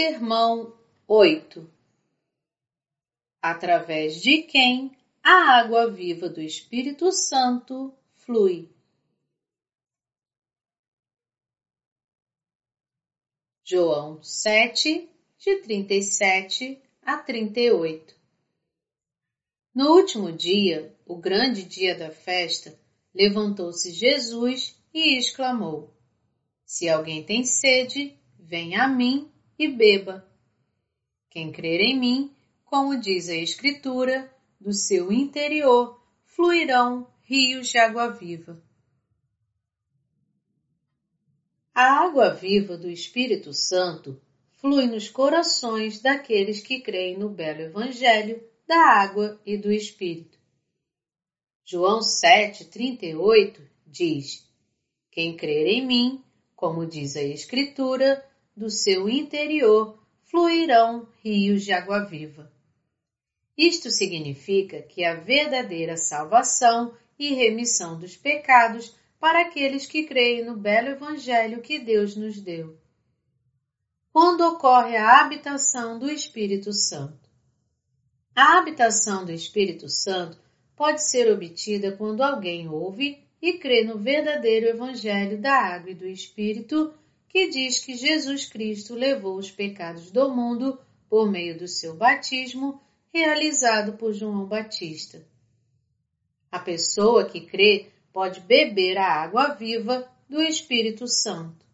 Sermão 8 Através de quem a água viva do Espírito Santo flui. João 7, de 37 a 38 No último dia, o grande dia da festa, levantou-se Jesus e exclamou: Se alguém tem sede, venha a mim e beba. Quem crer em mim, como diz a Escritura, do seu interior fluirão rios de água viva. A água viva do Espírito Santo flui nos corações daqueles que creem no belo Evangelho da água e do Espírito. João 7,38 diz: Quem crer em mim, como diz a Escritura, do seu interior fluirão rios de água viva. Isto significa que a verdadeira salvação e remissão dos pecados para aqueles que creem no belo Evangelho que Deus nos deu. Quando ocorre a habitação do Espírito Santo? A habitação do Espírito Santo pode ser obtida quando alguém ouve e crê no verdadeiro Evangelho da Água e do Espírito que diz que Jesus Cristo levou os pecados do mundo por meio do seu batismo realizado por João Batista. A pessoa que crê pode beber a água viva do Espírito Santo.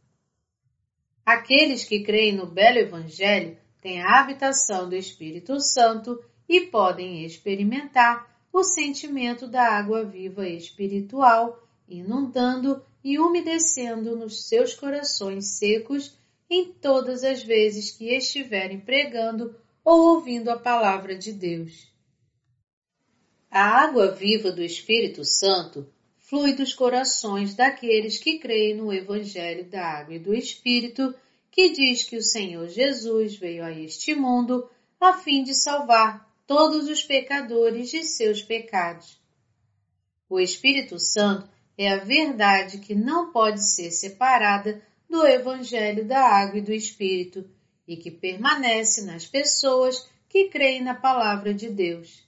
Aqueles que creem no belo Evangelho têm a habitação do Espírito Santo e podem experimentar o sentimento da água viva espiritual inundando e umedecendo nos seus corações secos em todas as vezes que estiverem pregando ou ouvindo a palavra de Deus. A água viva do Espírito Santo flui dos corações daqueles que creem no Evangelho da Água e do Espírito, que diz que o Senhor Jesus veio a este mundo a fim de salvar todos os pecadores de seus pecados. O Espírito Santo é a verdade que não pode ser separada do Evangelho da Água e do Espírito e que permanece nas pessoas que creem na Palavra de Deus.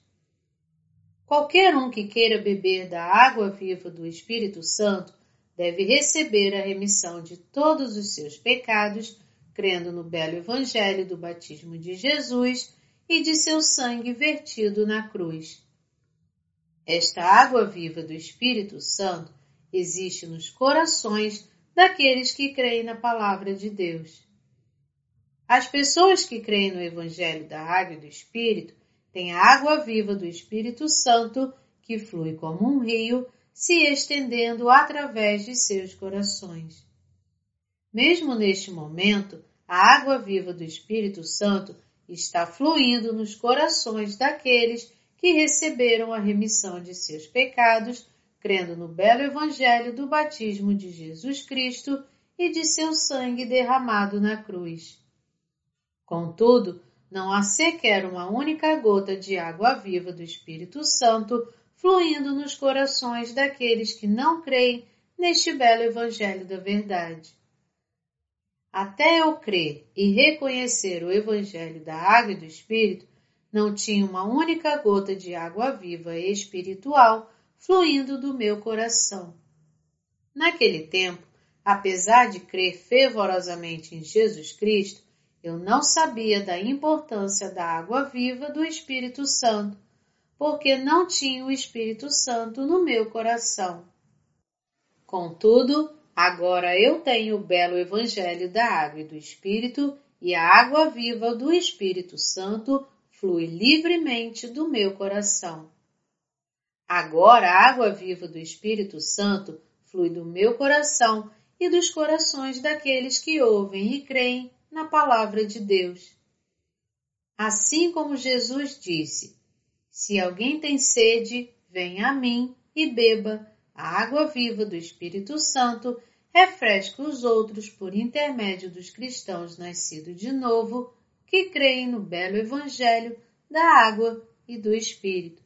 Qualquer um que queira beber da água viva do Espírito Santo deve receber a remissão de todos os seus pecados, crendo no belo Evangelho do batismo de Jesus e de seu sangue vertido na cruz. Esta água viva do Espírito Santo existe nos corações daqueles que creem na palavra de Deus. As pessoas que creem no Evangelho da Água e do Espírito têm a água viva do Espírito Santo que flui como um rio, se estendendo através de seus corações. Mesmo neste momento, a água viva do Espírito Santo está fluindo nos corações daqueles que receberam a remissão de seus pecados crendo no belo Evangelho do batismo de Jesus Cristo e de seu sangue derramado na cruz. Contudo, não há sequer uma única gota de água viva do Espírito Santo fluindo nos corações daqueles que não creem neste belo Evangelho da verdade. Até eu crer e reconhecer o Evangelho da Água e do Espírito, não tinha uma única gota de água viva espiritual fluindo do meu coração. Naquele tempo, apesar de crer fervorosamente em Jesus Cristo, eu não sabia da importância da água viva do Espírito Santo, porque não tinha o Espírito Santo no meu coração. Contudo, agora eu tenho o belo Evangelho da água e do Espírito, e a água viva do Espírito Santo flui livremente do meu coração. Agora a água viva do Espírito Santo flui do meu coração e dos corações daqueles que ouvem e creem na palavra de Deus. Assim como Jesus disse: Se alguém tem sede, venha a mim e beba. A água viva do Espírito Santo refresca os outros por intermédio dos cristãos nascidos de novo que creem no belo Evangelho da água e do Espírito.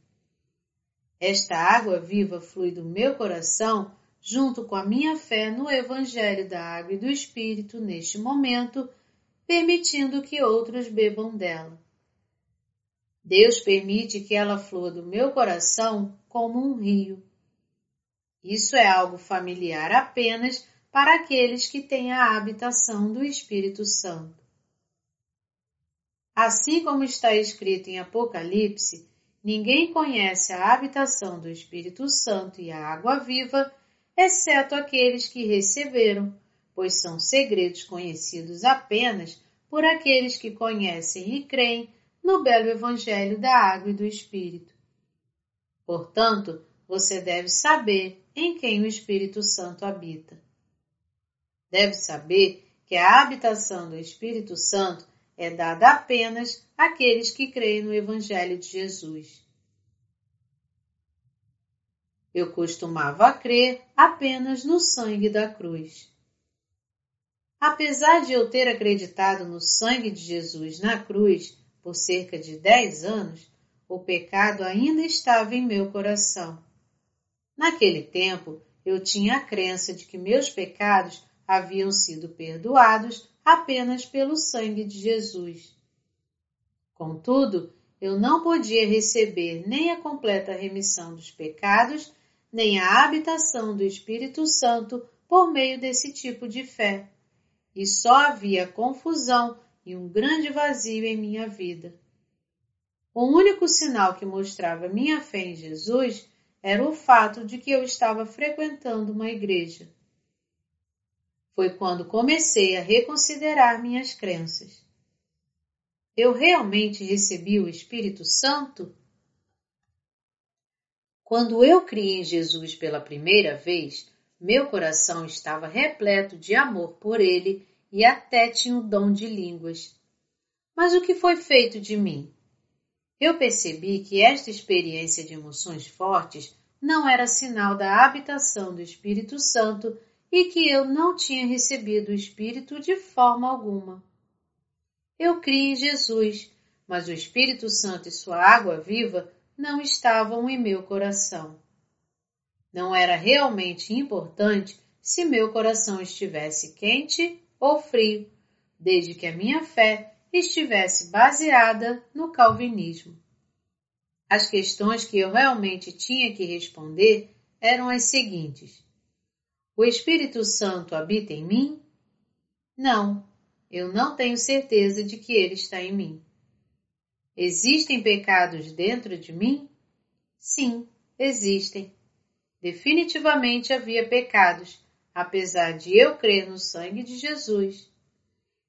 Esta água viva flui do meu coração junto com a minha fé no Evangelho da Água e do Espírito neste momento, permitindo que outros bebam dela. Deus permite que ela flua do meu coração como um rio. Isso é algo familiar apenas para aqueles que têm a habitação do Espírito Santo. Assim como está escrito em Apocalipse, ninguém conhece a habitação do Espírito Santo e a água viva, exceto aqueles que receberam, pois são segredos conhecidos apenas por aqueles que conhecem e creem no belo Evangelho da água e do Espírito. Portanto, você deve saber em quem o Espírito Santo habita. Deve saber que a habitação do Espírito Santo é dada apenas àqueles que creem no Evangelho de Jesus. Eu costumava crer apenas no sangue da cruz. Apesar de eu ter acreditado no sangue de Jesus na cruz por cerca de dez anos, o pecado ainda estava em meu coração. Naquele tempo, eu tinha a crença de que meus pecados haviam sido perdoados apenas pelo sangue de Jesus. Contudo, eu não podia receber nem a completa remissão dos pecados, nem a habitação do Espírito Santo por meio desse tipo de fé. E só havia confusão e um grande vazio em minha vida. O único sinal que mostrava minha fé em Jesus era o fato de que eu estava frequentando uma igreja. Foi quando comecei a reconsiderar minhas crenças. Eu realmente recebi o Espírito Santo? Quando eu criei em Jesus pela primeira vez, meu coração estava repleto de amor por ele e até tinha o dom de línguas. Mas o que foi feito de mim? Eu percebi que esta experiência de emoções fortes não era sinal da habitação do Espírito Santo e que eu não tinha recebido o Espírito de forma alguma. Eu criei em Jesus, mas o Espírito Santo e sua água viva não estavam em meu coração. Não era realmente importante se meu coração estivesse quente ou frio, desde que a minha fé estivesse baseada no calvinismo. As questões que eu realmente tinha que responder eram as seguintes: O Espírito Santo habita em mim? Não, eu não tenho certeza de que ele está em mim. Existem pecados dentro de mim? Sim, existem. Definitivamente havia pecados, apesar de eu crer no sangue de Jesus.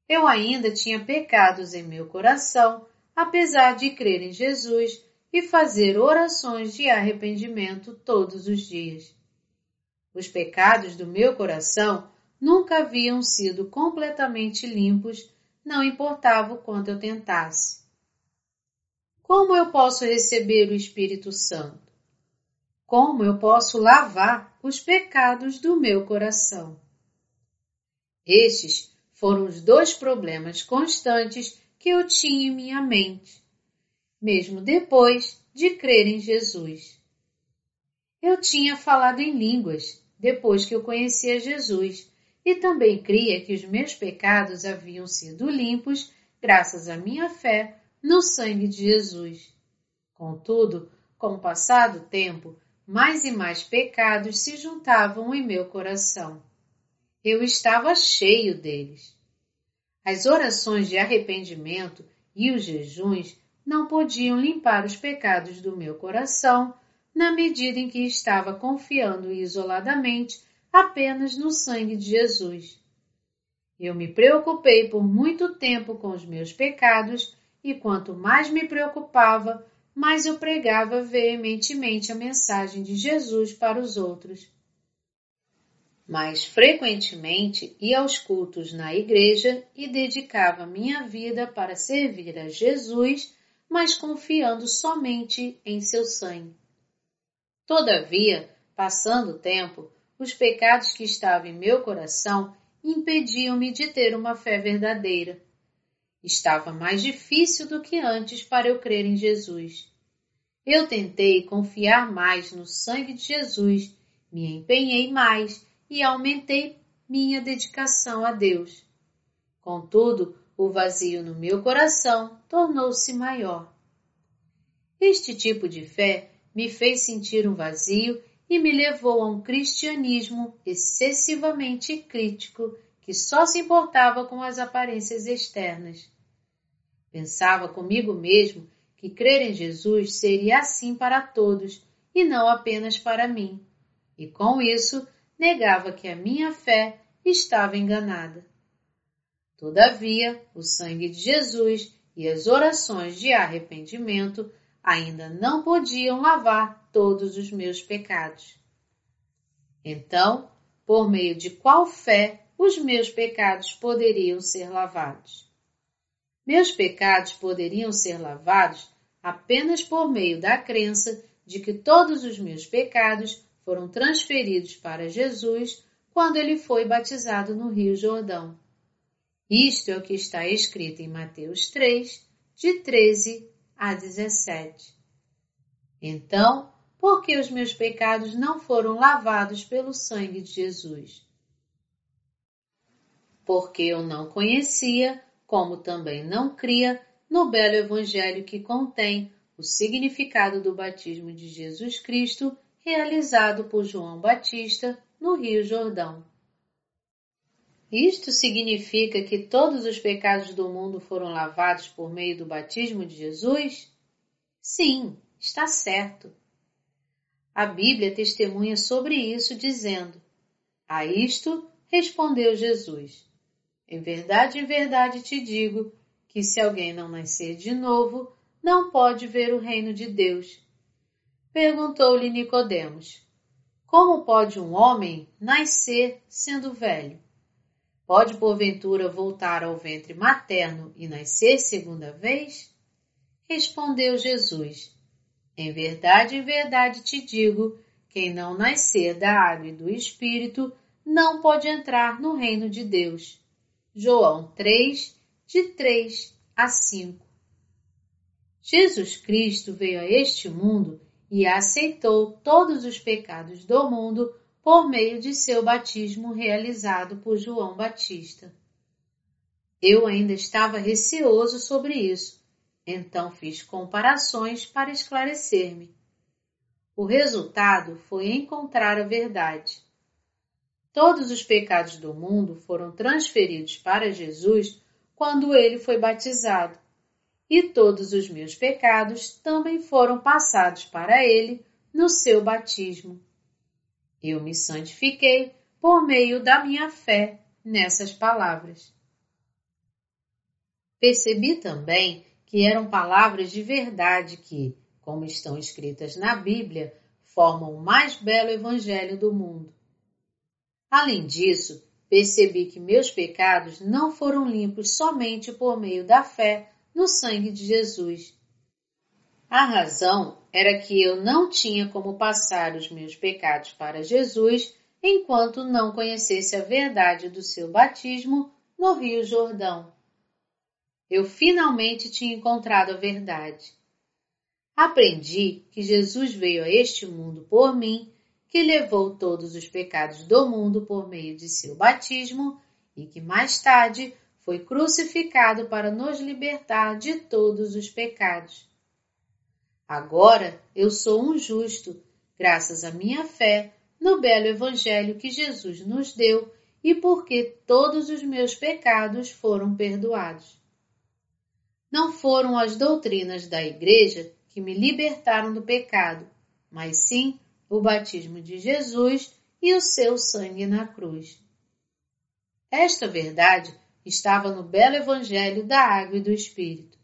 Eu ainda tinha pecados em meu coração, apesar de crer em Jesus e fazer orações de arrependimento todos os dias. Os pecados do meu coração nunca haviam sido completamente limpos, não importava o quanto eu tentasse. Como eu posso receber o Espírito Santo? Como eu posso lavar os pecados do meu coração? Estes foram os dois problemas constantes que eu tinha em minha mente, mesmo depois de crer em Jesus. Eu tinha falado em línguas depois que eu conhecia Jesus e também cria que os meus pecados haviam sido limpos graças à minha fé no sangue de Jesus. Contudo, com o passar do tempo, mais e mais pecados se juntavam em meu coração. Eu estava cheio deles. As orações de arrependimento e os jejuns não podiam limpar os pecados do meu coração na medida em que estava confiando isoladamente apenas no sangue de Jesus. Eu me preocupei por muito tempo com os meus pecados e quanto mais me preocupava, mais eu pregava veementemente a mensagem de Jesus para os outros. Mais frequentemente ia aos cultos na igreja e dedicava minha vida para servir a Jesus, mas confiando somente em seu sangue. Todavia, passando o tempo, os pecados que estavam em meu coração impediam-me de ter uma fé verdadeira Estava mais difícil do que antes para eu crer em Jesus. Eu tentei confiar mais no sangue de Jesus, me empenhei mais e aumentei minha dedicação a Deus. Contudo, o vazio no meu coração tornou-se maior. Este tipo de fé me fez sentir um vazio e me levou a um cristianismo excessivamente crítico que só se importava com as aparências externas. Pensava comigo mesmo que crer em Jesus seria assim para todos e não apenas para mim, e com isso negava que a minha fé estava enganada. Todavia, o sangue de Jesus e as orações de arrependimento ainda não podiam lavar todos os meus pecados. Então, por meio de qual fé os meus pecados poderiam ser lavados? Meus pecados poderiam ser lavados apenas por meio da crença de que todos os meus pecados foram transferidos para Jesus quando ele foi batizado no Rio Jordão. Isto é o que está escrito em Mateus 3, de 13 a 17. Então, por que os meus pecados não foram lavados pelo sangue de Jesus? Porque eu não conhecia, como também não cria, no belo Evangelho que contém o significado do batismo de Jesus Cristo realizado por João Batista no Rio Jordão. Isto significa que todos os pecados do mundo foram lavados por meio do batismo de Jesus? Sim, está certo. A Bíblia testemunha sobre isso, dizendo: A isto respondeu Jesus: Em verdade, em verdade te digo que se alguém não nascer de novo, não pode ver o reino de Deus. Perguntou-lhe Nicodemos: Como pode um homem nascer sendo velho? Pode porventura voltar ao ventre materno e nascer segunda vez? Respondeu Jesus: Em verdade, em verdade te digo: quem não nascer da água e do espírito não pode entrar no reino de Deus. João 3, de 3 a 5. Jesus Cristo veio a este mundo e aceitou todos os pecados do mundo por meio de seu batismo realizado por João Batista. Eu ainda estava receoso sobre isso, então fiz comparações para esclarecer-me. O resultado foi encontrar a verdade. Todos os pecados do mundo foram transferidos para Jesus quando ele foi batizado, e todos os meus pecados também foram passados para ele no seu batismo. Eu me santifiquei por meio da minha fé nessas palavras. Percebi também que eram palavras de verdade que, como estão escritas na Bíblia, formam o mais belo evangelho do mundo. Além disso, percebi que meus pecados não foram limpos somente por meio da fé no sangue de Jesus. A razão era que eu não tinha como passar os meus pecados para Jesus enquanto não conhecesse a verdade do seu batismo no Rio Jordão. Eu finalmente tinha encontrado a verdade. Aprendi que Jesus veio a este mundo por mim, que levou todos os pecados do mundo por meio de seu batismo e que mais tarde foi crucificado para nos libertar de todos os pecados. Agora eu sou um justo, graças à minha fé no belo Evangelho que Jesus nos deu e porque todos os meus pecados foram perdoados. Não foram as doutrinas da Igreja que me libertaram do pecado, mas sim o batismo de Jesus e o seu sangue na cruz. Esta verdade estava no belo Evangelho da Água e do Espírito.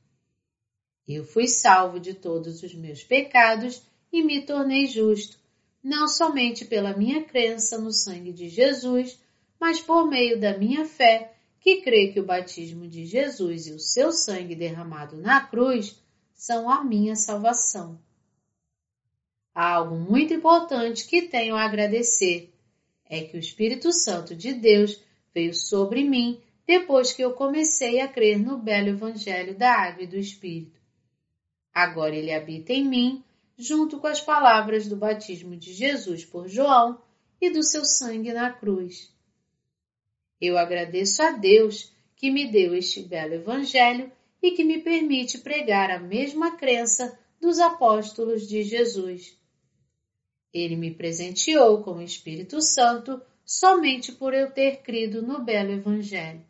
Eu fui salvo de todos os meus pecados e me tornei justo, não somente pela minha crença no sangue de Jesus, mas por meio da minha fé, que crê que o batismo de Jesus e o seu sangue derramado na cruz são a minha salvação. Há algo muito importante que tenho a agradecer. É que o Espírito Santo de Deus veio sobre mim depois que eu comecei a crer no belo Evangelho da Água e do Espírito. Agora ele habita em mim, junto com as palavras do batismo de Jesus por João e do seu sangue na cruz. Eu agradeço a Deus que me deu este belo Evangelho e que me permite pregar a mesma crença dos apóstolos de Jesus. Ele me presenteou com o Espírito Santo somente por eu ter crido no belo Evangelho.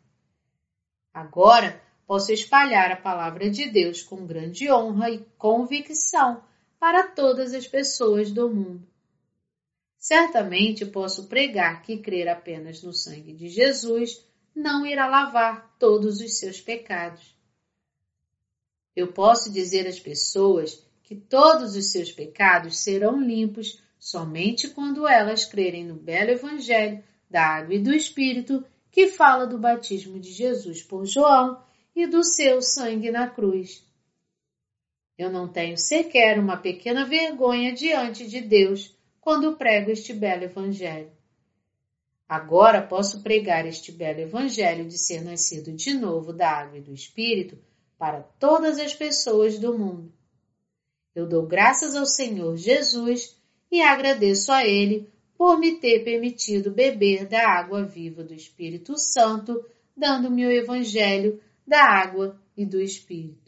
Agora posso espalhar a palavra de Deus com grande honra e convicção para todas as pessoas do mundo. Certamente posso pregar que crer apenas no sangue de Jesus não irá lavar todos os seus pecados. Eu posso dizer às pessoas que todos os seus pecados serão limpos somente quando elas crerem no belo Evangelho da Água e do Espírito que fala do batismo de Jesus por João e do seu sangue na cruz. Eu não tenho sequer uma pequena vergonha diante de Deus quando prego este belo Evangelho. Agora posso pregar este belo Evangelho de ser nascido de novo da água e do Espírito para todas as pessoas do mundo. Eu dou graças ao Senhor Jesus e agradeço a Ele por me ter permitido beber da água viva do Espírito Santo, dando-me o Evangelho da água e do Espírito.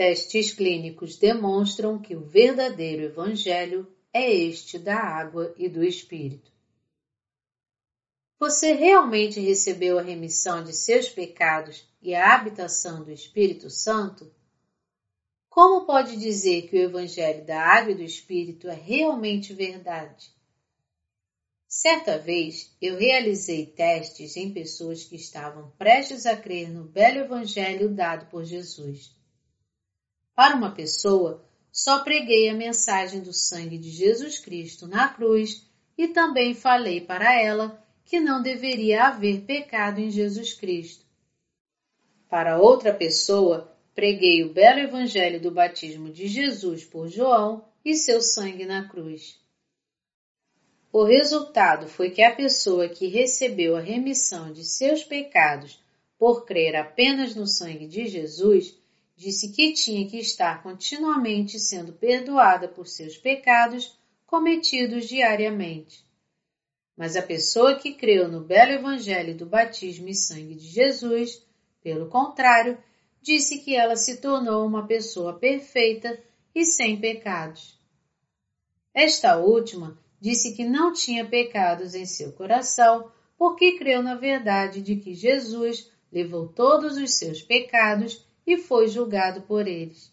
Testes clínicos demonstram que o verdadeiro Evangelho é este da água e do Espírito. Você realmente recebeu a remissão de seus pecados e a habitação do Espírito Santo? Como pode dizer que o Evangelho da Água e do Espírito é realmente verdade? Certa vez eu realizei testes em pessoas que estavam prestes a crer no belo Evangelho dado por Jesus. Para uma pessoa, só preguei a mensagem do sangue de Jesus Cristo na cruz e também falei para ela que não deveria haver pecado em Jesus Cristo. Para outra pessoa, preguei o belo evangelho do batismo de Jesus por João e seu sangue na cruz. O resultado foi que a pessoa que recebeu a remissão de seus pecados por crer apenas no sangue de Jesus disse que tinha que estar continuamente sendo perdoada por seus pecados cometidos diariamente. Mas a pessoa que creu no belo evangelho do batismo e sangue de Jesus, pelo contrário, disse que ela se tornou uma pessoa perfeita e sem pecados. Esta última disse que não tinha pecados em seu coração porque creu na verdade de que Jesus levou todos os seus pecados e foi julgado por eles.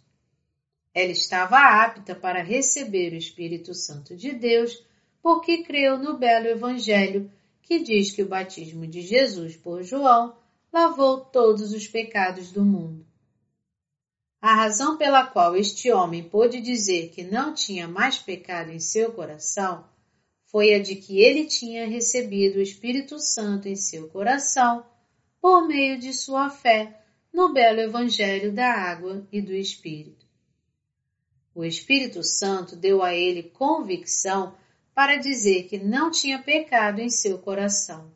Ela estava apta para receber o Espírito Santo de Deus porque creu no belo Evangelho que diz que o batismo de Jesus por João lavou todos os pecados do mundo. A razão pela qual este homem pôde dizer que não tinha mais pecado em seu coração foi a de que ele tinha recebido o Espírito Santo em seu coração por meio de sua fé no belo Evangelho da água e do Espírito. O Espírito Santo deu a ele convicção para dizer que não tinha pecado em seu coração.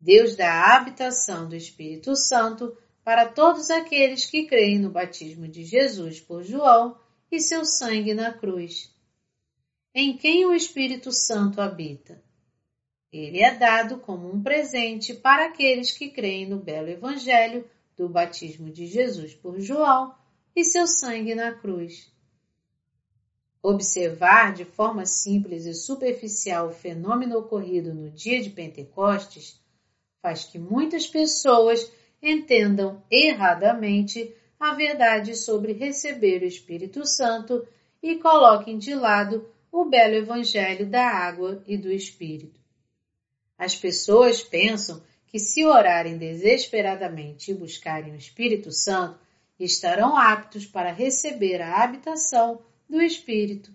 Deus dá a habitação do Espírito Santo para todos aqueles que creem no batismo de Jesus por João e seu sangue na cruz. Em quem o Espírito Santo habita? Ele é dado como um presente para aqueles que creem no belo Evangelho do batismo de Jesus por João e seu sangue na cruz. Observar de forma simples e superficial o fenômeno ocorrido no dia de Pentecostes faz que muitas pessoas entendam erradamente a verdade sobre receber o Espírito Santo e coloquem de lado o belo Evangelho da água e do Espírito. As pessoas pensam que, se orarem desesperadamente e buscarem o Espírito Santo, estarão aptos para receber a habitação do Espírito.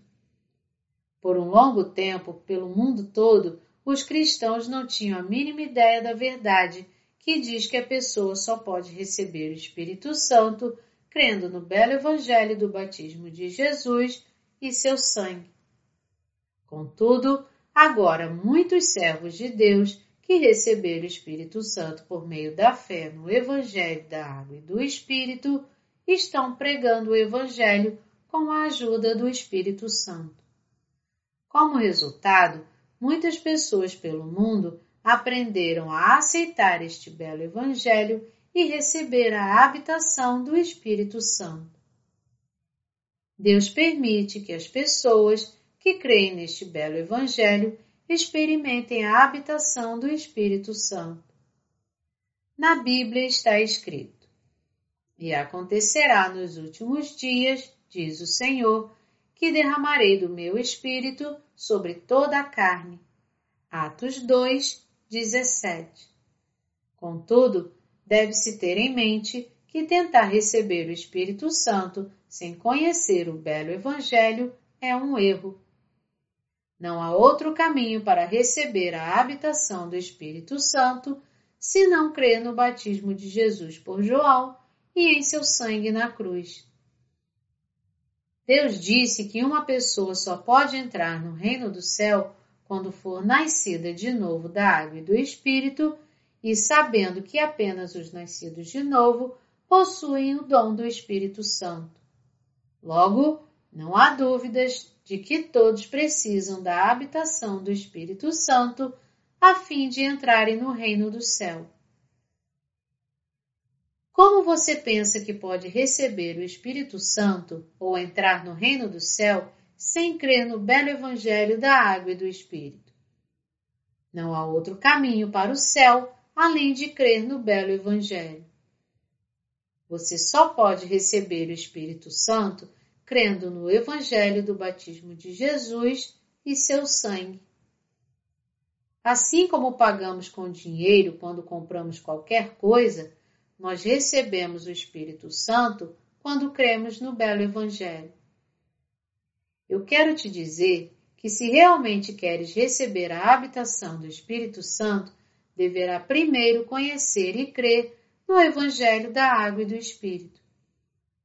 Por um longo tempo, pelo mundo todo, os cristãos não tinham a mínima ideia da verdade que diz que a pessoa só pode receber o Espírito Santo crendo no belo Evangelho do batismo de Jesus e seu sangue. Contudo, agora muitos servos de Deus que receberam o Espírito Santo por meio da fé no Evangelho da Água e do Espírito estão pregando o Evangelho com a ajuda do Espírito Santo. Como resultado, muitas pessoas pelo mundo aprenderam a aceitar este belo Evangelho e receber a habitação do Espírito Santo. Deus permite que as pessoas que creem neste belo Evangelho experimentem a habitação do Espírito Santo. Na Bíblia está escrito: E acontecerá nos últimos dias, diz o Senhor, que derramarei do meu espírito sobre toda a carne. Atos 2, 17. Contudo, deve-se ter em mente que tentar receber o Espírito Santo sem conhecer o belo Evangelho é um erro. Não há outro caminho para receber a habitação do Espírito Santo se não crer no batismo de Jesus por João e em seu sangue na cruz. Deus disse que uma pessoa só pode entrar no reino do céu quando for nascida de novo da água e do Espírito, e sabendo que apenas os nascidos de novo possuem o dom do Espírito Santo. Logo, não há dúvidas de que todos precisam da habitação do Espírito Santo a fim de entrarem no reino do céu. Como você pensa que pode receber o Espírito Santo ou entrar no reino do céu sem crer no belo Evangelho da água e do Espírito? Não há outro caminho para o céu além de crer no belo Evangelho. Você só pode receber o Espírito Santo crendo no Evangelho do batismo de Jesus e seu sangue. Assim como pagamos com dinheiro quando compramos qualquer coisa, nós recebemos o Espírito Santo quando cremos no belo Evangelho. Eu quero te dizer que, se realmente queres receber a habitação do Espírito Santo, deverá primeiro conhecer e crer no Evangelho da Água e do Espírito.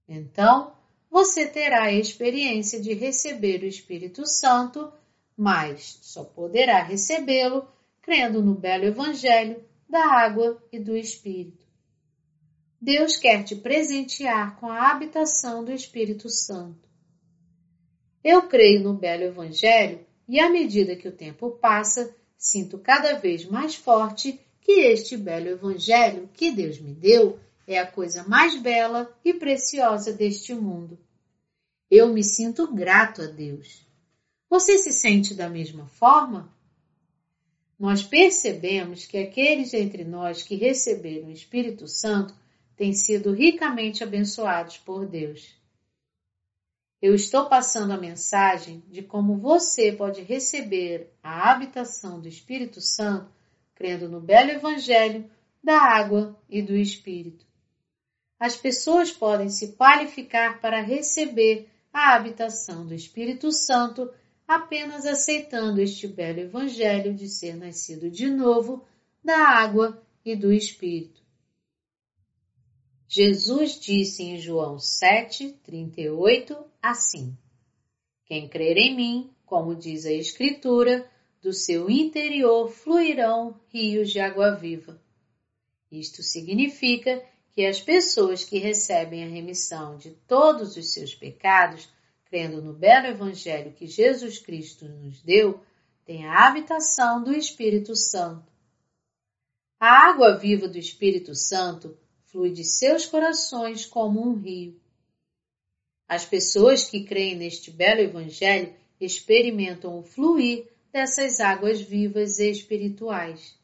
Então, você terá a experiência de receber o Espírito Santo, mas só poderá recebê-lo crendo no belo Evangelho da Água e do Espírito. Deus quer te presentear com a habitação do Espírito Santo. Eu creio no belo Evangelho e, à medida que o tempo passa, sinto cada vez mais forte que este belo Evangelho que Deus me deu é a coisa mais bela e preciosa deste mundo. Eu me sinto grato a Deus. Você se sente da mesma forma? Nós percebemos que aqueles entre nós que receberam o Espírito Santo têm sido ricamente abençoados por Deus. Eu estou passando a mensagem de como você pode receber a habitação do Espírito Santo crendo no belo Evangelho da água e do Espírito. As pessoas podem se qualificar para receber a habitação do Espírito Santo apenas aceitando este belo Evangelho de ser nascido de novo da água e do Espírito. Jesus disse em João 7, 38 assim: Quem crer em mim, como diz a Escritura, do seu interior fluirão rios de água viva. Isto significa que as pessoas que recebem a remissão de todos os seus pecados, crendo no belo Evangelho que Jesus Cristo nos deu, têm a habitação do Espírito Santo. A água viva do Espírito Santo flui de seus corações como um rio. As pessoas que creem neste belo Evangelho experimentam o fluir dessas águas vivas e espirituais.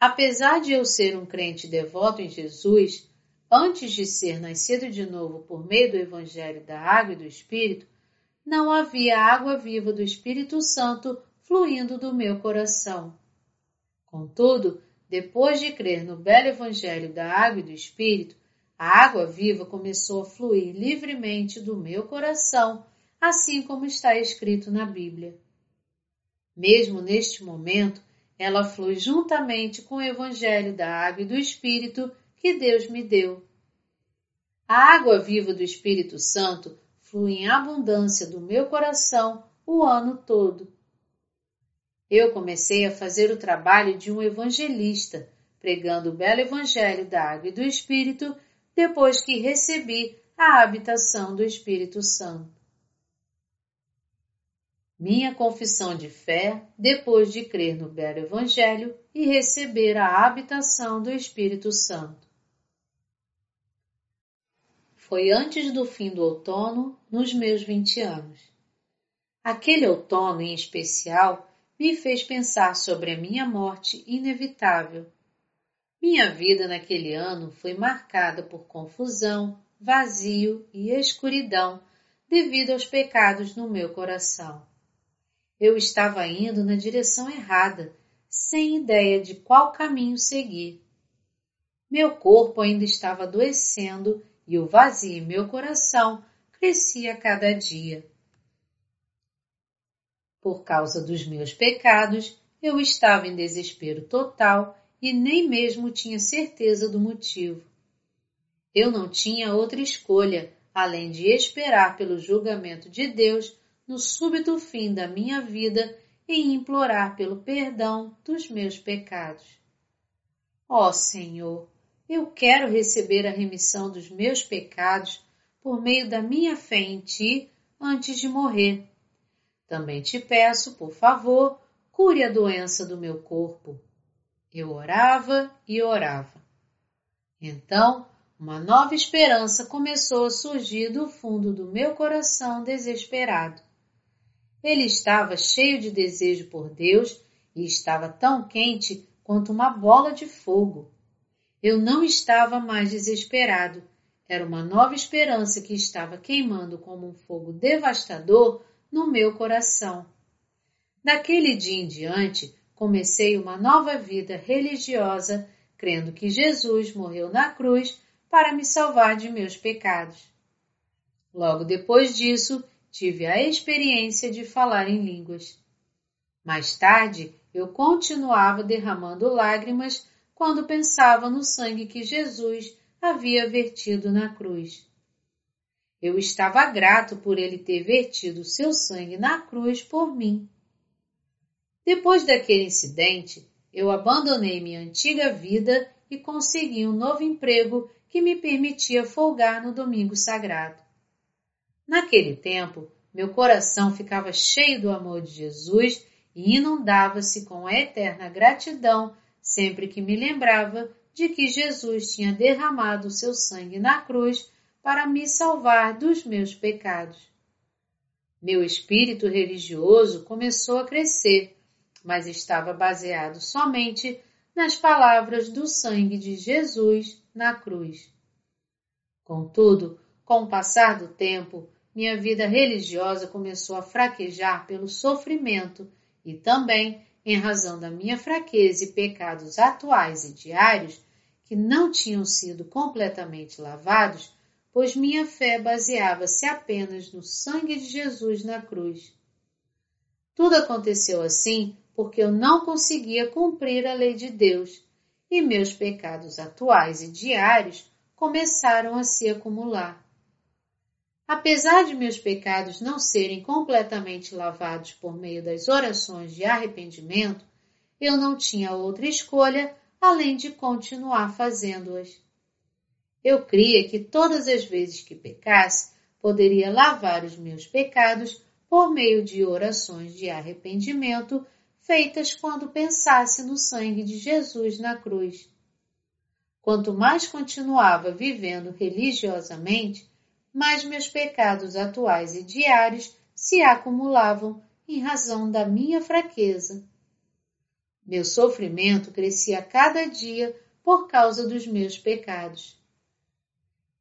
Apesar de eu ser um crente devoto em Jesus, antes de ser nascido de novo por meio do Evangelho da Água e do Espírito, não havia água viva do Espírito Santo fluindo do meu coração. Contudo, depois de crer no belo Evangelho da Água e do Espírito, a água viva começou a fluir livremente do meu coração, assim como está escrito na Bíblia. Mesmo neste momento, ela flui juntamente com o Evangelho da Água e do Espírito que Deus me deu. A água viva do Espírito Santo flui em abundância do meu coração o ano todo. Eu comecei a fazer o trabalho de um evangelista, pregando o belo evangelho da água e do Espírito, depois que recebi a habitação do Espírito Santo. Minha confissão de fé depois de crer no belo Evangelho e receber a habitação do Espírito Santo. Foi antes do fim do outono, nos meus vinte anos. Aquele outono, em especial, me fez pensar sobre a minha morte inevitável. Minha vida naquele ano foi marcada por confusão, vazio e escuridão devido aos pecados no meu coração. Eu estava indo na direção errada, sem ideia de qual caminho seguir. Meu corpo ainda estava adoecendo e o vazio em meu coração crescia cada dia. Por causa dos meus pecados, eu estava em desespero total e nem mesmo tinha certeza do motivo. Eu não tinha outra escolha além de esperar pelo julgamento de Deus no súbito fim da minha vida e implorar pelo perdão dos meus pecados. Ó Senhor, eu quero receber a remissão dos meus pecados por meio da minha fé em Ti antes de morrer. Também te peço, por favor, cure a doença do meu corpo. Eu orava e orava. Então, uma nova esperança começou a surgir do fundo do meu coração desesperado. Ele estava cheio de desejo por Deus e estava tão quente quanto uma bola de fogo. Eu não estava mais desesperado. Era uma nova esperança que estava queimando como um fogo devastador no meu coração. Daquele dia em diante, comecei uma nova vida religiosa, crendo que Jesus morreu na cruz para me salvar de meus pecados. Logo depois disso, tive a experiência de falar em línguas. Mais tarde, eu continuava derramando lágrimas quando pensava no sangue que Jesus havia vertido na cruz. Eu estava grato por ele ter vertido seu sangue na cruz por mim. Depois daquele incidente, eu abandonei minha antiga vida e consegui um novo emprego que me permitia folgar no domingo sagrado. Naquele tempo, meu coração ficava cheio do amor de Jesus e inundava-se com a eterna gratidão sempre que me lembrava de que Jesus tinha derramado seu sangue na cruz para me salvar dos meus pecados. Meu espírito religioso começou a crescer, mas estava baseado somente nas palavras do sangue de Jesus na cruz. Contudo, com o passar do tempo, minha vida religiosa começou a fraquejar pelo sofrimento e também em razão da minha fraqueza e pecados atuais e diários que não tinham sido completamente lavados pois minha fé baseava-se apenas no sangue de Jesus na cruz. Tudo aconteceu assim porque eu não conseguia cumprir a lei de Deus e meus pecados atuais e diários começaram a se acumular. Apesar de meus pecados não serem completamente lavados por meio das orações de arrependimento, eu não tinha outra escolha além de continuar fazendo-as. Eu cria que todas as vezes que pecasse, poderia lavar os meus pecados por meio de orações de arrependimento feitas quando pensasse no sangue de Jesus na cruz. Quanto mais continuava vivendo religiosamente, mais meus pecados atuais e diários se acumulavam em razão da minha fraqueza. Meu sofrimento crescia cada dia por causa dos meus pecados.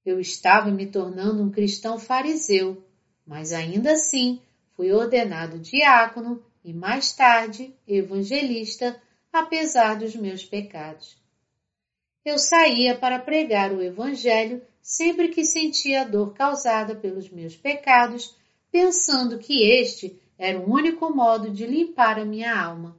Eu estava me tornando um cristão fariseu, mas ainda assim fui ordenado diácono e mais tarde evangelista, apesar dos meus pecados. Eu saía para pregar o evangelho sempre que sentia a dor causada pelos meus pecados, pensando que este era o único modo de limpar a minha alma.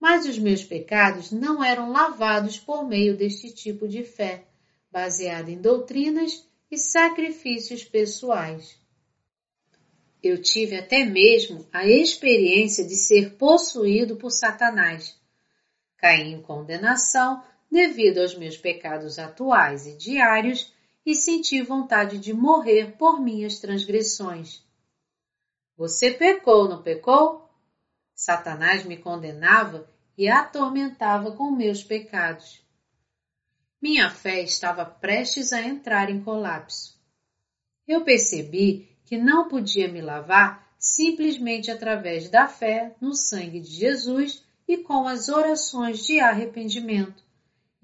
Mas os meus pecados não eram lavados por meio deste tipo de fé baseada em doutrinas e sacrifícios pessoais. Eu tive até mesmo a experiência de ser possuído por Satanás. Caí em condenação devido aos meus pecados atuais e diários e senti vontade de morrer por minhas transgressões. Você pecou, não pecou? Satanás me condenava e atormentava com meus pecados. Minha fé estava prestes a entrar em colapso. Eu percebi que não podia me lavar simplesmente através da fé no sangue de Jesus e com as orações de arrependimento,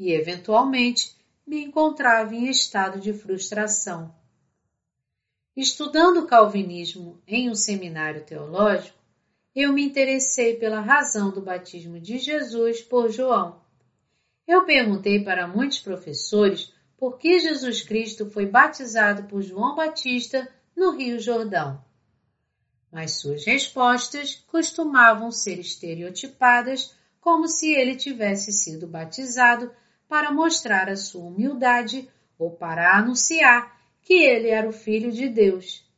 e eventualmente me encontrava em estado de frustração. Estudando o calvinismo em um seminário teológico, eu me interessei pela razão do batismo de Jesus por João. Eu perguntei para muitos professores por que Jesus Cristo foi batizado por João Batista no Rio Jordão. Mas suas respostas costumavam ser estereotipadas como se ele tivesse sido batizado para mostrar a sua humildade ou para anunciar que ele era o Filho de Deus.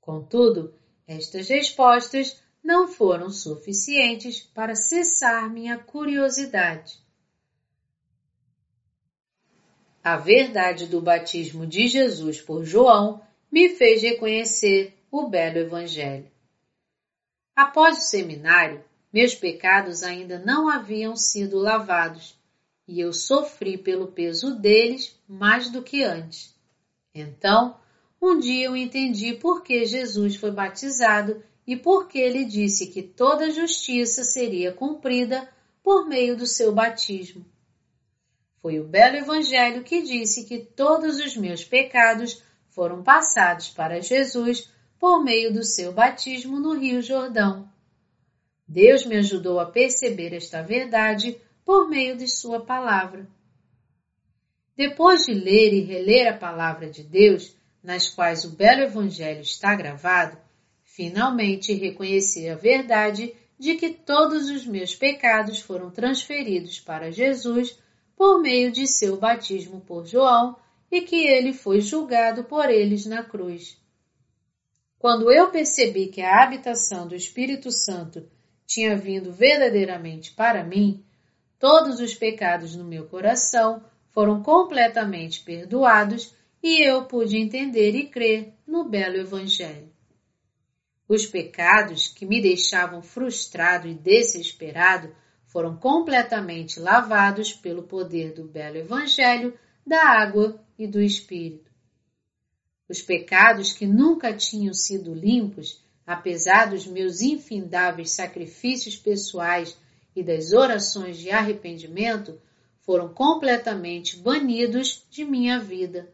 Contudo, estas respostas não foram suficientes para cessar minha curiosidade. A verdade do batismo de Jesus por João me fez reconhecer o belo Evangelho. Após o seminário, meus pecados ainda não haviam sido lavados e eu sofri pelo peso deles mais do que antes. Então, um dia eu entendi por que Jesus foi batizado e por que ele disse que toda justiça seria cumprida por meio do seu batismo. Foi o belo Evangelho que disse que todos os meus pecados foram passados para Jesus por meio do seu batismo no Rio Jordão. Deus me ajudou a perceber esta verdade por meio de Sua palavra. Depois de ler e reler a palavra de Deus, nas quais o belo Evangelho está gravado, finalmente reconheci a verdade de que todos os meus pecados foram transferidos para Jesus por meio de seu batismo por João e que ele foi julgado por eles na cruz. Quando eu percebi que a habitação do Espírito Santo tinha vindo verdadeiramente para mim, todos os pecados no meu coração foram completamente perdoados e eu pude entender e crer no belo Evangelho. Os pecados que me deixavam frustrado e desesperado foram completamente lavados pelo poder do belo Evangelho, da água e do Espírito. Os pecados que nunca tinham sido limpos, apesar dos meus infindáveis sacrifícios pessoais e das orações de arrependimento, foram completamente banidos de minha vida.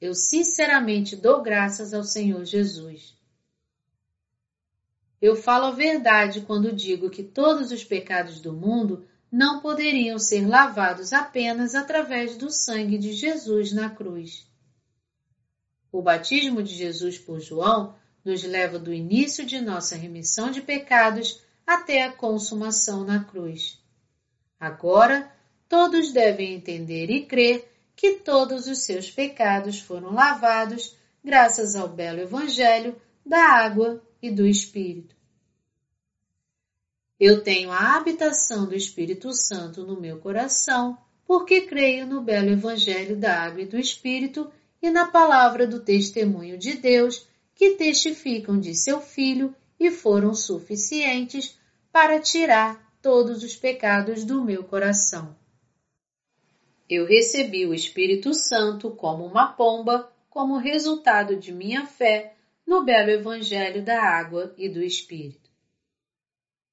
Eu sinceramente dou graças ao Senhor Jesus. Eu falo a verdade quando digo que todos os pecados do mundo não poderiam ser lavados apenas através do sangue de Jesus na cruz. O batismo de Jesus por João nos leva do início de nossa remissão de pecados até a consumação na cruz. Agora, todos devem entender e crer que todos os seus pecados foram lavados graças ao belo Evangelho da água e do Espírito. Eu tenho a habitação do Espírito Santo no meu coração, porque creio no belo Evangelho da água e do Espírito e na palavra do testemunho de Deus que testificam de seu Filho e foram suficientes para tirar todos os pecados do meu coração. Eu recebi o Espírito Santo como uma pomba, como resultado de minha fé no belo Evangelho da água e do Espírito.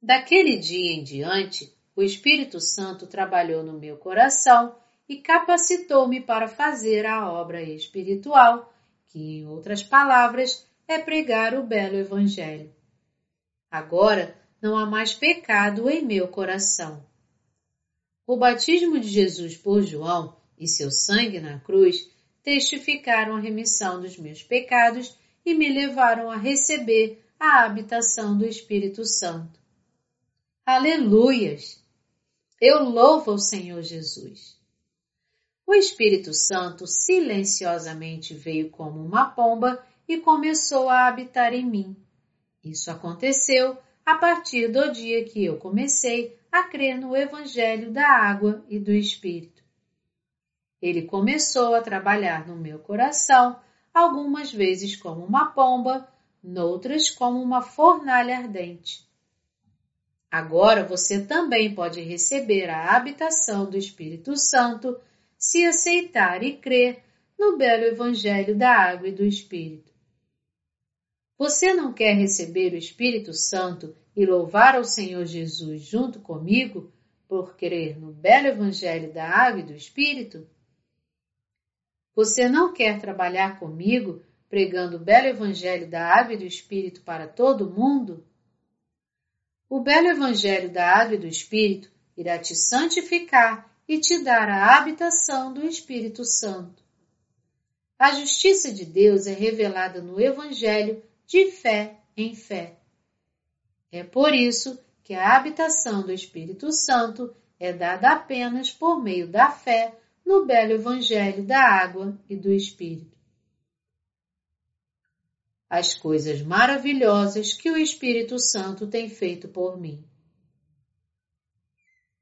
Daquele dia em diante, o Espírito Santo trabalhou no meu coração e capacitou-me para fazer a obra espiritual, que, em outras palavras, é pregar o belo Evangelho. Agora não há mais pecado em meu coração. O batismo de Jesus por João e seu sangue na cruz testificaram a remissão dos meus pecados e me levaram a receber a habitação do Espírito Santo. Aleluias! Eu louvo ao Senhor Jesus. O Espírito Santo silenciosamente veio como uma pomba e começou a habitar em mim. Isso aconteceu a partir do dia que eu comecei a crer no Evangelho da Água e do Espírito. Ele começou a trabalhar no meu coração, algumas vezes como uma pomba, noutras como uma fornalha ardente. Agora você também pode receber a habitação do Espírito Santo se aceitar e crer no belo Evangelho da Água e do Espírito. Você não quer receber o Espírito Santo e louvar ao Senhor Jesus junto comigo por crer no belo Evangelho da Água e do Espírito? Você não quer trabalhar comigo pregando o belo Evangelho da Água e do Espírito para todo mundo? O belo Evangelho da Água e do Espírito irá te santificar e te dar a habitação do Espírito Santo. A justiça de Deus é revelada no Evangelho de fé em fé. É por isso que a habitação do Espírito Santo é dada apenas por meio da fé no belo Evangelho da água e do Espírito. As coisas maravilhosas que o Espírito Santo tem feito por mim.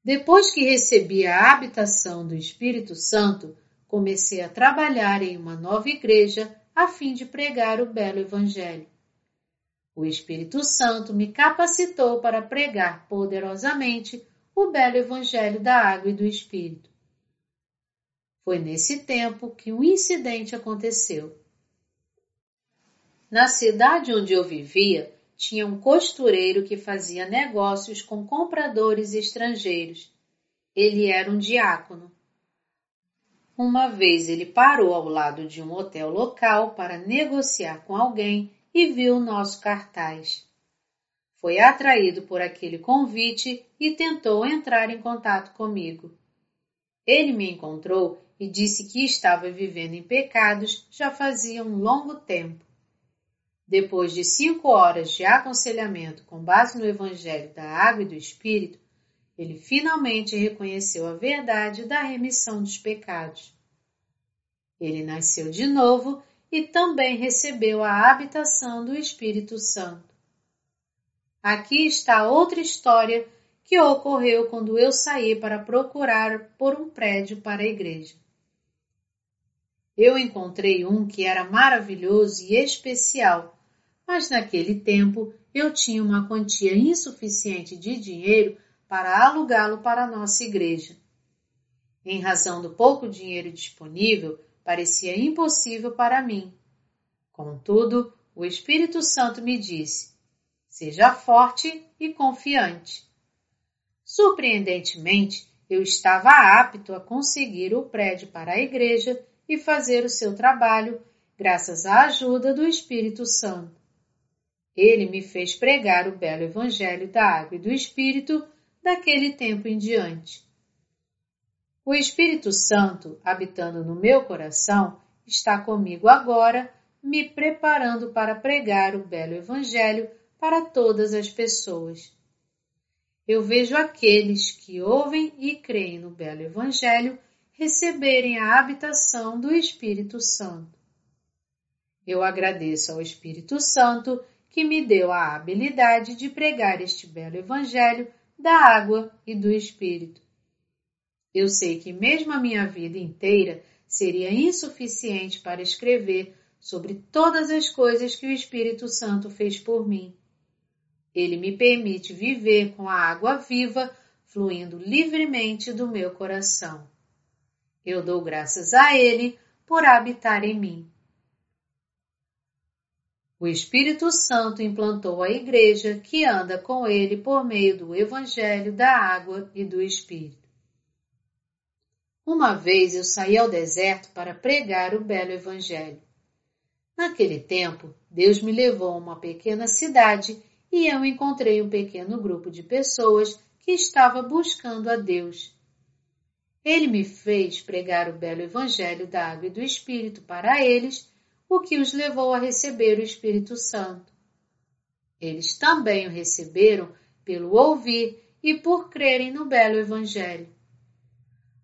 Depois que recebi a habitação do Espírito Santo, comecei a trabalhar em uma nova igreja a fim de pregar o belo Evangelho. O Espírito Santo me capacitou para pregar poderosamente o belo Evangelho da água e do Espírito. Foi nesse tempo que um incidente aconteceu. Na cidade onde eu vivia, tinha um costureiro que fazia negócios com compradores estrangeiros. Ele era um diácono. Uma vez ele parou ao lado de um hotel local para negociar com alguém e viu nosso cartaz. Foi atraído por aquele convite e tentou entrar em contato comigo. Ele me encontrou e disse que estava vivendo em pecados já fazia um longo tempo. Depois de cinco horas de aconselhamento com base no Evangelho da Água e do Espírito, ele finalmente reconheceu a verdade da remissão dos pecados. Ele nasceu de novo e também recebeu a habitação do Espírito Santo. Aqui está outra história que ocorreu quando eu saí para procurar por um prédio para a igreja. Eu encontrei um que era maravilhoso e especial, mas naquele tempo eu tinha uma quantia insuficiente de dinheiro para alugá-lo para a nossa igreja. Em razão do pouco dinheiro disponível, parecia impossível para mim. Contudo, o Espírito Santo me disse: seja forte e confiante. Surpreendentemente, eu estava apto a conseguir o prédio para a igreja e fazer o seu trabalho, graças à ajuda do Espírito Santo. Ele me fez pregar o belo Evangelho da Água e do Espírito daquele tempo em diante. O Espírito Santo, habitando no meu coração, está comigo agora, me preparando para pregar o belo Evangelho para todas as pessoas. Eu vejo aqueles que ouvem e creem no belo Evangelho receberem a habitação do Espírito Santo. Eu agradeço ao Espírito Santo que me deu a habilidade de pregar este belo Evangelho da água e do Espírito. Eu sei que mesmo a minha vida inteira seria insuficiente para escrever sobre todas as coisas que o Espírito Santo fez por mim. Ele me permite viver com a água viva fluindo livremente do meu coração. Eu dou graças a Ele por habitar em mim. O Espírito Santo implantou a igreja que anda com ele por meio do Evangelho da água e do Espírito. Uma vez eu saí ao deserto para pregar o belo Evangelho. Naquele tempo, Deus me levou a uma pequena cidade e eu encontrei um pequeno grupo de pessoas que estava buscando a Deus. Ele me fez pregar o belo Evangelho da água e do Espírito para eles o que os levou a receber o Espírito Santo. Eles também o receberam pelo ouvir e por crerem no belo Evangelho.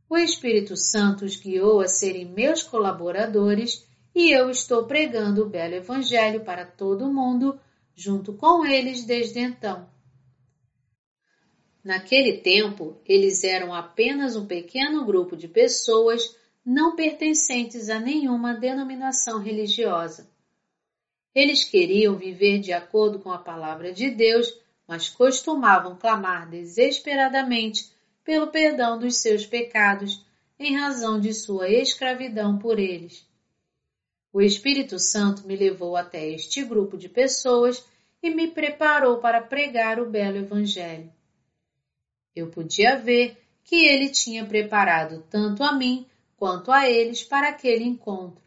O Espírito Santo os guiou a serem meus colaboradores e eu estou pregando o belo Evangelho para todo mundo, junto com eles desde então. Naquele tempo, eles eram apenas um pequeno grupo de pessoas não pertencentes a nenhuma denominação religiosa. Eles queriam viver de acordo com a palavra de Deus, mas costumavam clamar desesperadamente pelo perdão dos seus pecados em razão de sua escravidão por eles. O Espírito Santo me levou até este grupo de pessoas e me preparou para pregar o belo Evangelho. Eu podia ver que ele tinha preparado tanto a mim quanto a eles para aquele encontro.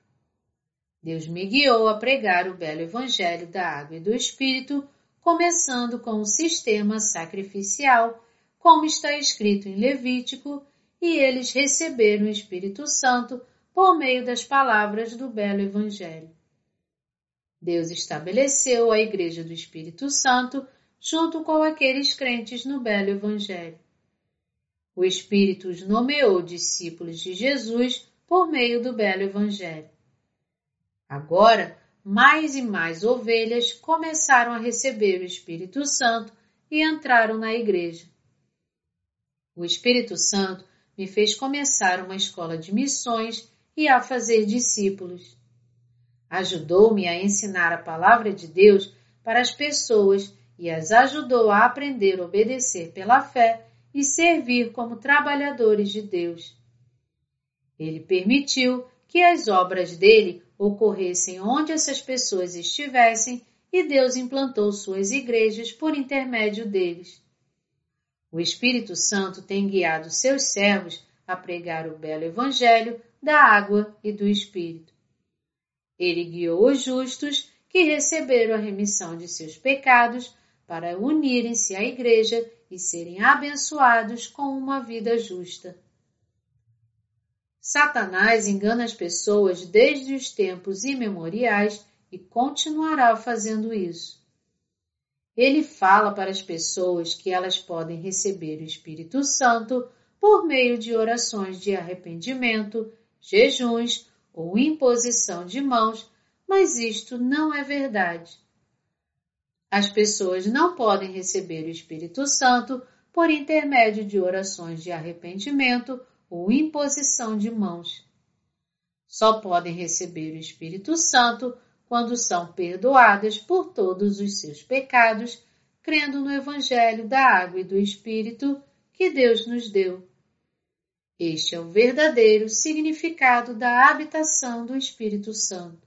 Deus me guiou a pregar o belo Evangelho da Água e do Espírito, começando com o sistema sacrificial, como está escrito em Levítico, e eles receberam o Espírito Santo por meio das palavras do belo Evangelho. Deus estabeleceu a Igreja do Espírito Santo junto com aqueles crentes no belo Evangelho. O Espírito os nomeou discípulos de Jesus por meio do belo Evangelho. Agora, mais e mais ovelhas começaram a receber o Espírito Santo e entraram na igreja. O Espírito Santo me fez começar uma escola de missões e a fazer discípulos. Ajudou-me a ensinar a palavra de Deus para as pessoas e as ajudou a aprender a obedecer pela fé e servir como trabalhadores de Deus. Ele permitiu que as obras dele ocorressem onde essas pessoas estivessem e Deus implantou suas igrejas por intermédio deles. O Espírito Santo tem guiado seus servos a pregar o belo Evangelho da água e do Espírito. Ele guiou os justos que receberam a remissão de seus pecados para unirem-se à Igreja e serem abençoados com uma vida justa. Satanás engana as pessoas desde os tempos imemoriais e continuará fazendo isso. Ele fala para as pessoas que elas podem receber o Espírito Santo por meio de orações de arrependimento, jejuns ou imposição de mãos, mas isto não é verdade. As pessoas não podem receber o Espírito Santo por intermédio de orações de arrependimento ou imposição de mãos. Só podem receber o Espírito Santo quando são perdoadas por todos os seus pecados, crendo no Evangelho da Água e do Espírito que Deus nos deu. Este é o verdadeiro significado da habitação do Espírito Santo.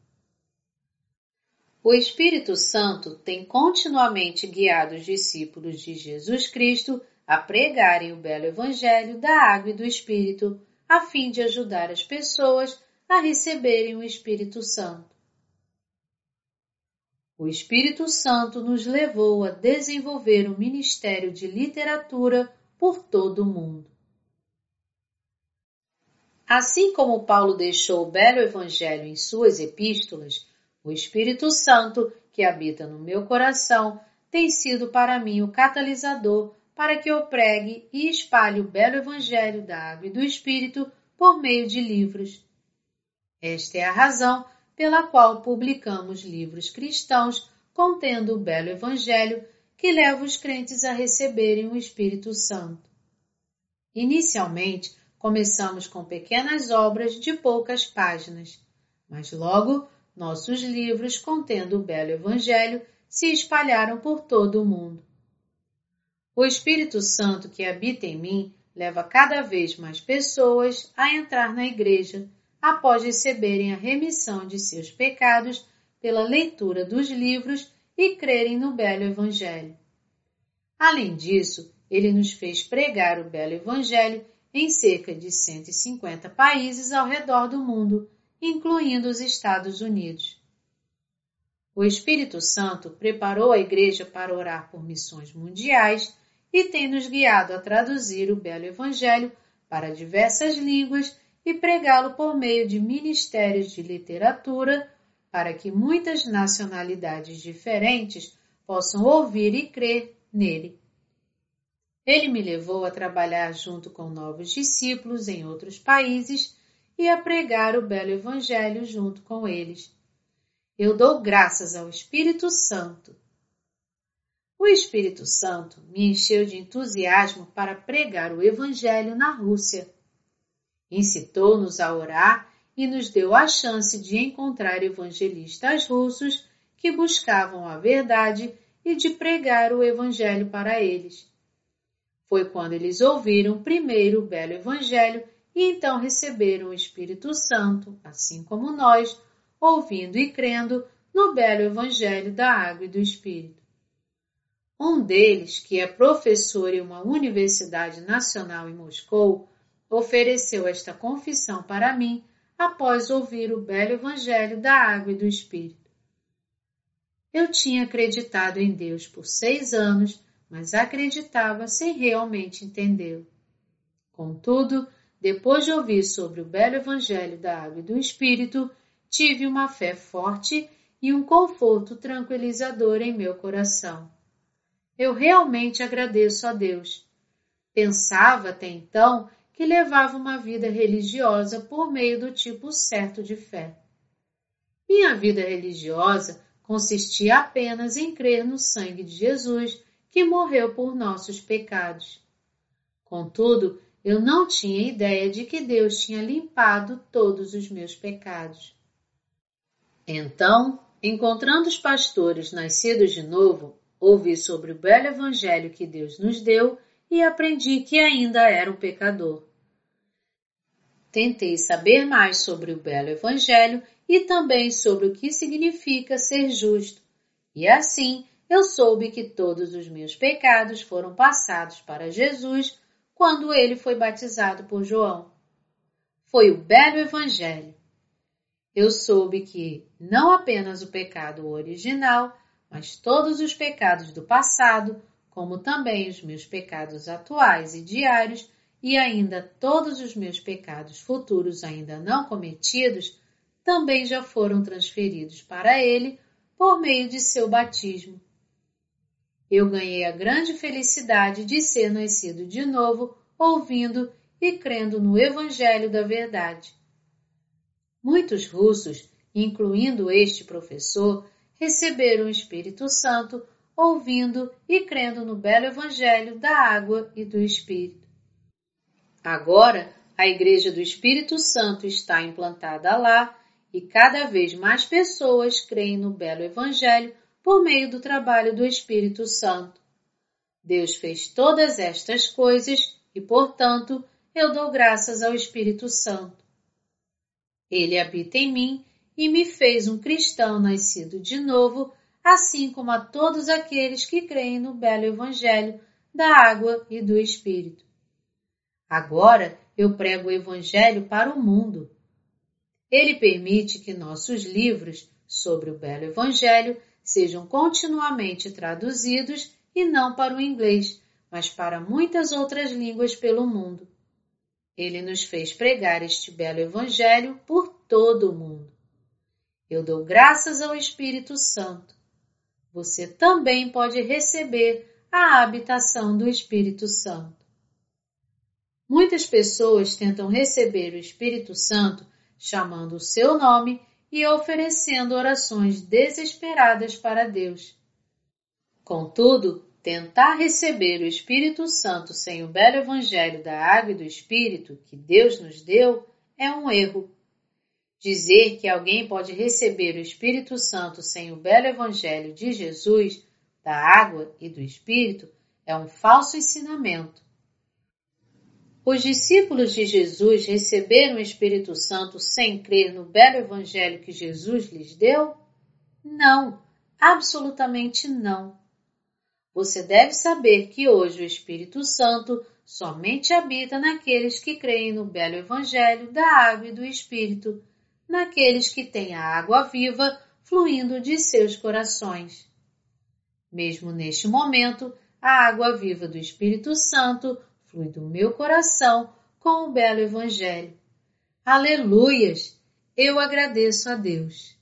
O Espírito Santo tem continuamente guiado os discípulos de Jesus Cristo a pregarem o belo Evangelho da água e do Espírito, a fim de ajudar as pessoas a receberem o Espírito Santo. O Espírito Santo nos levou a desenvolver o ministério de literatura por todo o mundo. Assim como Paulo deixou o belo Evangelho em suas epístolas, o Espírito Santo, que habita no meu coração, tem sido para mim o catalisador para que eu pregue e espalhe o belo Evangelho da Água e do Espírito por meio de livros. Esta é a razão pela qual publicamos livros cristãos contendo o belo Evangelho que leva os crentes a receberem o Espírito Santo. Inicialmente, começamos com pequenas obras de poucas páginas, mas logo nossos livros contendo o belo Evangelho se espalharam por todo o mundo. O Espírito Santo que habita em mim leva cada vez mais pessoas a entrar na igreja após receberem a remissão de seus pecados pela leitura dos livros e crerem no belo Evangelho. Além disso, ele nos fez pregar o belo Evangelho em cerca de 150 países ao redor do mundo, incluindo os Estados Unidos. O Espírito Santo preparou a Igreja para orar por missões mundiais e tem nos guiado a traduzir o belo Evangelho para diversas línguas e pregá-lo por meio de ministérios de literatura para que muitas nacionalidades diferentes possam ouvir e crer nele. Ele me levou a trabalhar junto com novos discípulos em outros países e a pregar o belo Evangelho junto com eles. Eu dou graças ao Espírito Santo o Espírito Santo me encheu de entusiasmo para pregar o Evangelho na Rússia. Incitou-nos a orar e nos deu a chance de encontrar evangelistas russos que buscavam a verdade e de pregar o Evangelho para eles. Foi quando eles ouviram primeiro o belo Evangelho e então receberam o Espírito Santo, assim como nós, ouvindo e crendo no belo Evangelho da Água e do Espírito. Um deles, que é professor em uma universidade nacional em Moscou, ofereceu esta confissão para mim após ouvir o belo Evangelho da Água e do Espírito. Eu tinha acreditado em Deus por seis anos, mas acreditava sem realmente entendê-lo. Contudo, depois de ouvir sobre o belo Evangelho da Água e do Espírito, tive uma fé forte e um conforto tranquilizador em meu coração. Eu realmente agradeço a Deus. Pensava até então que levava uma vida religiosa por meio do tipo certo de fé. Minha vida religiosa consistia apenas em crer no sangue de Jesus que morreu por nossos pecados. Contudo, eu não tinha ideia de que Deus tinha limpado todos os meus pecados. Então, encontrando os pastores nascidos de novo, ouvi sobre o belo evangelho que Deus nos deu e aprendi que ainda era um pecador. Tentei saber mais sobre o belo evangelho e também sobre o que significa ser justo, e assim eu soube que todos os meus pecados foram passados para Jesus quando ele foi batizado por João. Foi o belo evangelho. Eu soube que não apenas o pecado original, mas todos os pecados do passado, como também os meus pecados atuais e diários, e ainda todos os meus pecados futuros ainda não cometidos, também já foram transferidos para ele por meio de seu batismo. Eu ganhei a grande felicidade de ser nascido de novo, ouvindo e crendo no Evangelho da Verdade. Muitos russos, incluindo este professor, receberam o Espírito Santo ouvindo e crendo no belo Evangelho da água e do Espírito. Agora, a Igreja do Espírito Santo está implantada lá e cada vez mais pessoas creem no belo Evangelho por meio do trabalho do Espírito Santo. Deus fez todas estas coisas e, portanto, eu dou graças ao Espírito Santo. Ele habita em mim e me fez um cristão nascido de novo, assim como a todos aqueles que creem no belo Evangelho da água e do Espírito. Agora eu prego o Evangelho para o mundo. Ele permite que nossos livros sobre o belo Evangelho sejam continuamente traduzidos e não para o inglês, mas para muitas outras línguas pelo mundo. Ele nos fez pregar este belo Evangelho por todo o mundo. Eu dou graças ao Espírito Santo. Você também pode receber a habitação do Espírito Santo. Muitas pessoas tentam receber o Espírito Santo chamando o seu nome e oferecendo orações desesperadas para Deus. Contudo, tentar receber o Espírito Santo sem o belo Evangelho da Água e do Espírito que Deus nos deu é um erro. Dizer que alguém pode receber o Espírito Santo sem o belo Evangelho de Jesus, da água e do Espírito, é um falso ensinamento. Os discípulos de Jesus receberam o Espírito Santo sem crer no belo Evangelho que Jesus lhes deu? Não, absolutamente não. Você deve saber que hoje o Espírito Santo somente habita naqueles que creem no belo Evangelho da água e do Espírito naqueles que têm a água viva fluindo de seus corações. Mesmo neste momento, a água viva do Espírito Santo flui do meu coração com o belo Evangelho. Aleluias! Eu agradeço a Deus.